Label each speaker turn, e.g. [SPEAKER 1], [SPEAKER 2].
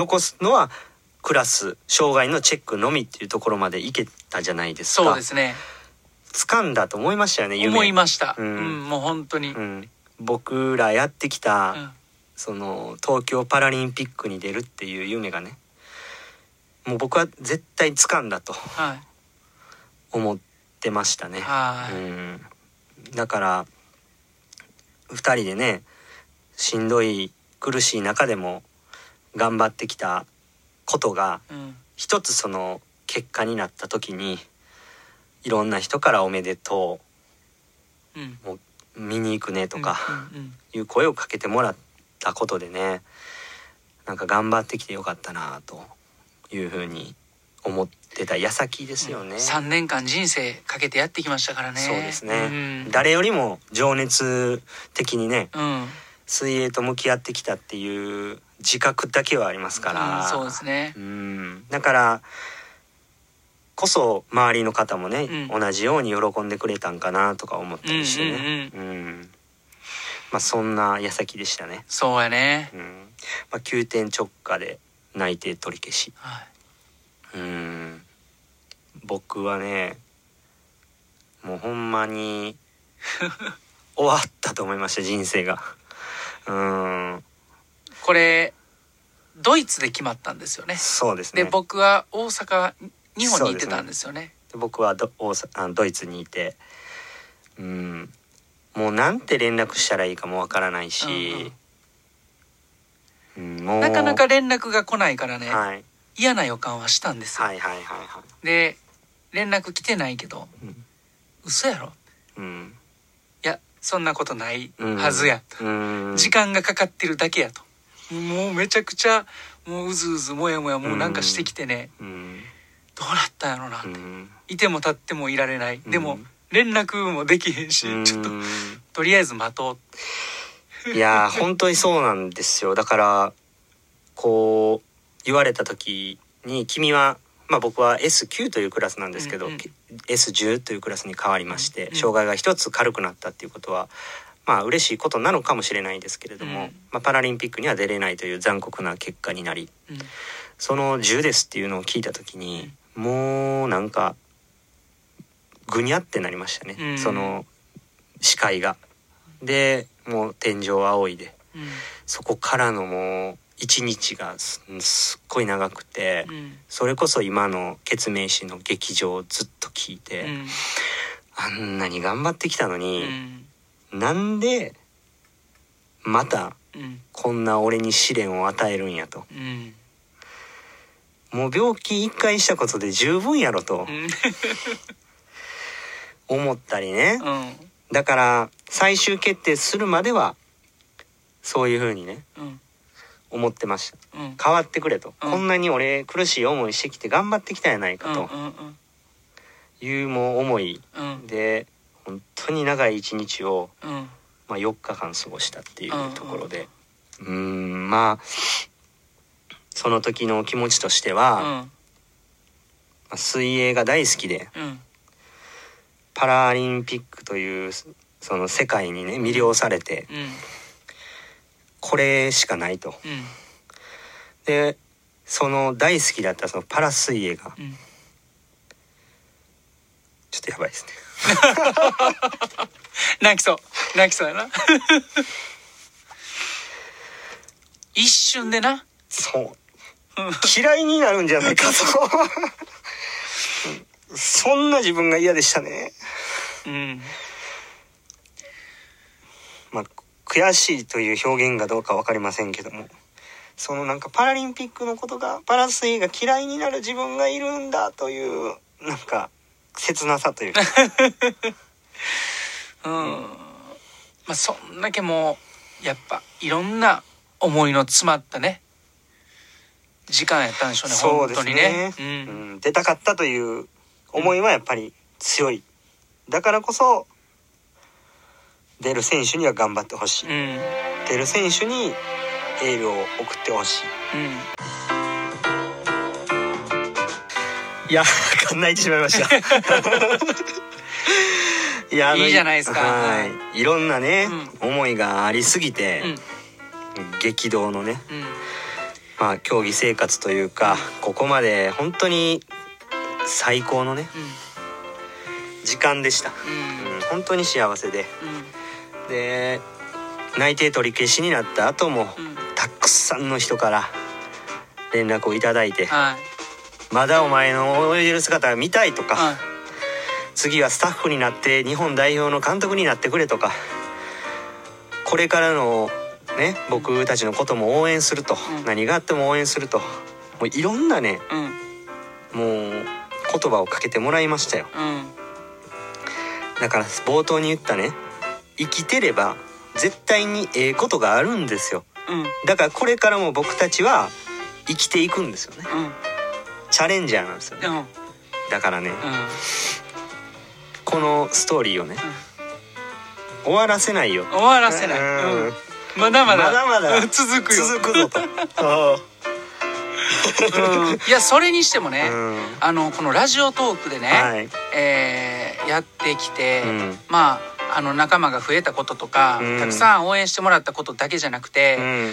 [SPEAKER 1] 残すのはクラス障害のチェックのみっていうところまでいけたじゃないですか。
[SPEAKER 2] そうですね。
[SPEAKER 1] 掴んだと思いましたよね夢。
[SPEAKER 2] 思いました、
[SPEAKER 1] う
[SPEAKER 2] うんんもう本当に、
[SPEAKER 1] うん、僕らやってきた、
[SPEAKER 2] うん。
[SPEAKER 1] その東京パラリンピックに出るっていう夢がねもう僕は絶対掴んだと
[SPEAKER 2] はい。
[SPEAKER 1] 思ってましたね。
[SPEAKER 2] はい、
[SPEAKER 1] うん、だから2人でねしんどい苦しい中でも頑張ってきたことが
[SPEAKER 2] うん。
[SPEAKER 1] 一つその結果になった時にいろんな人から「おめでと
[SPEAKER 2] うん。
[SPEAKER 1] う」「見に行くね」とか
[SPEAKER 2] うんうん
[SPEAKER 1] いう声をかけてもらったことでねなんか頑張ってきてよかったなというふうに思ってた矢先ですよね。
[SPEAKER 2] 3年間人生かけてやってきましたからね。
[SPEAKER 1] そうですね、
[SPEAKER 2] うん。
[SPEAKER 1] 誰よりも情熱的にね
[SPEAKER 2] うん、
[SPEAKER 1] 水泳と向き合ってきたっていう自覚だけはありますから、
[SPEAKER 2] うんそうですね。
[SPEAKER 1] うん。だからこそ周りの方もね、
[SPEAKER 2] うん。
[SPEAKER 1] 同じように喜んでくれたんかなとか思ったりしてね、
[SPEAKER 2] うんうん
[SPEAKER 1] うん。まあそんな矢先でしたね、
[SPEAKER 2] そうやね。
[SPEAKER 1] うん。まあ、急転直下で内定取り消し。
[SPEAKER 2] はい。
[SPEAKER 1] うん。僕はねもうほんまに終わったと思いました人生がうん。
[SPEAKER 2] これドイツで決まったんですよね。
[SPEAKER 1] そうですね。
[SPEAKER 2] で僕は大阪日本に行ってたんですよね。
[SPEAKER 1] で僕はド大阪あのドイツにいて。うん。もうなんて連絡したらいいかもわからないし、うんもう。
[SPEAKER 2] なかなか連絡が来ないからね、
[SPEAKER 1] はい、
[SPEAKER 2] 嫌な予感はしたんですよ、
[SPEAKER 1] はいはいはいはい。
[SPEAKER 2] で連絡来てないけど
[SPEAKER 1] うん。
[SPEAKER 2] 嘘やろ。
[SPEAKER 1] うん
[SPEAKER 2] そんなことない
[SPEAKER 1] うん。
[SPEAKER 2] はずや、
[SPEAKER 1] うん。
[SPEAKER 2] 時間がかかってるだけやと。もうめちゃくちゃもううずうずもやもやもうなんかしてきてね、
[SPEAKER 1] うん。
[SPEAKER 2] どうなったんやろな、
[SPEAKER 1] うん。
[SPEAKER 2] いても立ってもいられない、でも
[SPEAKER 1] うん
[SPEAKER 2] 連絡もできへんし、ちょっと
[SPEAKER 1] うん
[SPEAKER 2] とりあえず待とう
[SPEAKER 1] いやー 本当にそうなんですよ。だからこう言われた時に君はまあ僕は S9 というクラスなんですけど、
[SPEAKER 2] うんうん。
[SPEAKER 1] S10 というクラスに変わりまして、
[SPEAKER 2] うん
[SPEAKER 1] 障害が一つ軽くなったっていうことはまあ嬉しいことなのかもしれないですけれども、
[SPEAKER 2] うん。
[SPEAKER 1] まあ、パラリンピックには出れないという残酷な結果になり
[SPEAKER 2] うん。
[SPEAKER 1] その10ですっていうのを聞いた時にもうなんかぐにゃってなりましたね、
[SPEAKER 2] うん。
[SPEAKER 1] その視界が。でもう天井は青いで。
[SPEAKER 2] うん。
[SPEAKER 1] そこからのもう一日がすすっごい長くて、
[SPEAKER 2] うん。
[SPEAKER 1] それこそ今の決命誌の劇場をずっと聞いて、
[SPEAKER 2] うん。
[SPEAKER 1] あんなに頑張ってきたの
[SPEAKER 2] う
[SPEAKER 1] に、
[SPEAKER 2] ん。
[SPEAKER 1] なんでまた
[SPEAKER 2] うん。
[SPEAKER 1] こんな俺に試練を与えるんやと。
[SPEAKER 2] うん。
[SPEAKER 1] もう病気一回したことで十分やろと。思ったりね、
[SPEAKER 2] うん。
[SPEAKER 1] だから最終決定するまではそういう風にね。
[SPEAKER 2] うん
[SPEAKER 1] 思ってました。
[SPEAKER 2] うん。
[SPEAKER 1] 変わってくれと、
[SPEAKER 2] うん。
[SPEAKER 1] こんなに俺苦しい思いしてきて頑張ってきたやないかと。いうもう思い
[SPEAKER 2] うん。
[SPEAKER 1] で本当に長い一日を、
[SPEAKER 2] うん。
[SPEAKER 1] まあ、4日間過ごしたっていう
[SPEAKER 2] うん
[SPEAKER 1] ところで。うーんまあその時の気持ちとしては、ま
[SPEAKER 2] うん。
[SPEAKER 1] あ水泳が大好きで
[SPEAKER 2] うん。
[SPEAKER 1] パラリンピックというその世界にね魅了されて
[SPEAKER 2] うん
[SPEAKER 1] これしかないと。
[SPEAKER 2] うん。
[SPEAKER 1] でその大好きだったそのパラ水泳が。
[SPEAKER 2] うん。
[SPEAKER 1] ちょっとやばいですね。
[SPEAKER 2] 泣きそう。泣きそうやな。一瞬でな。
[SPEAKER 1] そう。嫌いになるんじゃないかと。そんな自分が嫌でしたね。
[SPEAKER 2] うん。
[SPEAKER 1] まあ悔しいという表現がどうか分かりませんけども。そのなんかパラリンピックのことがパラ水泳が嫌いになる自分がいるんだというなんか切なさというか。
[SPEAKER 2] うん。まあそんだけもうやっぱいろんな思いの詰まったね。時間やったんでしょうね
[SPEAKER 1] そうです
[SPEAKER 2] 本当にね。
[SPEAKER 1] ね、
[SPEAKER 2] う
[SPEAKER 1] うんん、出たかったという思いはやっぱり強い。だからこそ出る選手には頑張ってほしい、
[SPEAKER 2] うん。
[SPEAKER 1] 出る選手にエールを送ってほし
[SPEAKER 2] うん。
[SPEAKER 1] いいや泣いてしまいました。いや
[SPEAKER 2] いいじゃないですか。
[SPEAKER 1] はい。いろんなね、思いがありすぎて、
[SPEAKER 2] うん。
[SPEAKER 1] 激動のね
[SPEAKER 2] うん。
[SPEAKER 1] まあ競技生活というかここまで本当に最高のね時間でした、
[SPEAKER 2] うん。
[SPEAKER 1] うん、本当に幸せで。
[SPEAKER 2] うん
[SPEAKER 1] で内定取り消しになった後も
[SPEAKER 2] うん。
[SPEAKER 1] たくさんの人から連絡をいただいて
[SPEAKER 2] はい「
[SPEAKER 1] まだお前の泳いでる姿が見たい」とか
[SPEAKER 2] はい「
[SPEAKER 1] 次はスタッフになって日本代表の監督になってくれ」とかこれからのね僕たちのことも応援すると、
[SPEAKER 2] うん。
[SPEAKER 1] 何があっても応援するともういろんなね
[SPEAKER 2] うん。
[SPEAKER 1] もう言葉をかけてもらいましたよ。
[SPEAKER 2] うん。
[SPEAKER 1] だから冒頭に言ったね生きてれば絶対にええことがあるんですよ。
[SPEAKER 2] うん。
[SPEAKER 1] だからこれからも僕たちは生きていくんですよね。
[SPEAKER 2] うん。
[SPEAKER 1] チャレンジャーなんですよね。
[SPEAKER 2] うん。
[SPEAKER 1] だからね
[SPEAKER 2] うん。
[SPEAKER 1] このストーリーをね、終わらせないよ。
[SPEAKER 2] 終わらせない、まだまだ。
[SPEAKER 1] まだまだ。
[SPEAKER 2] うん続くよ。
[SPEAKER 1] 続くぞと。
[SPEAKER 2] うん。いやそれにしてもね、
[SPEAKER 1] うん。
[SPEAKER 2] あのこのラジオトークでね、
[SPEAKER 1] はい。
[SPEAKER 2] えーやってきて、
[SPEAKER 1] うん。
[SPEAKER 2] まああの仲間が増えたこととか、
[SPEAKER 1] うん。
[SPEAKER 2] たくさん応援してもらったことだけじゃなくて、
[SPEAKER 1] うん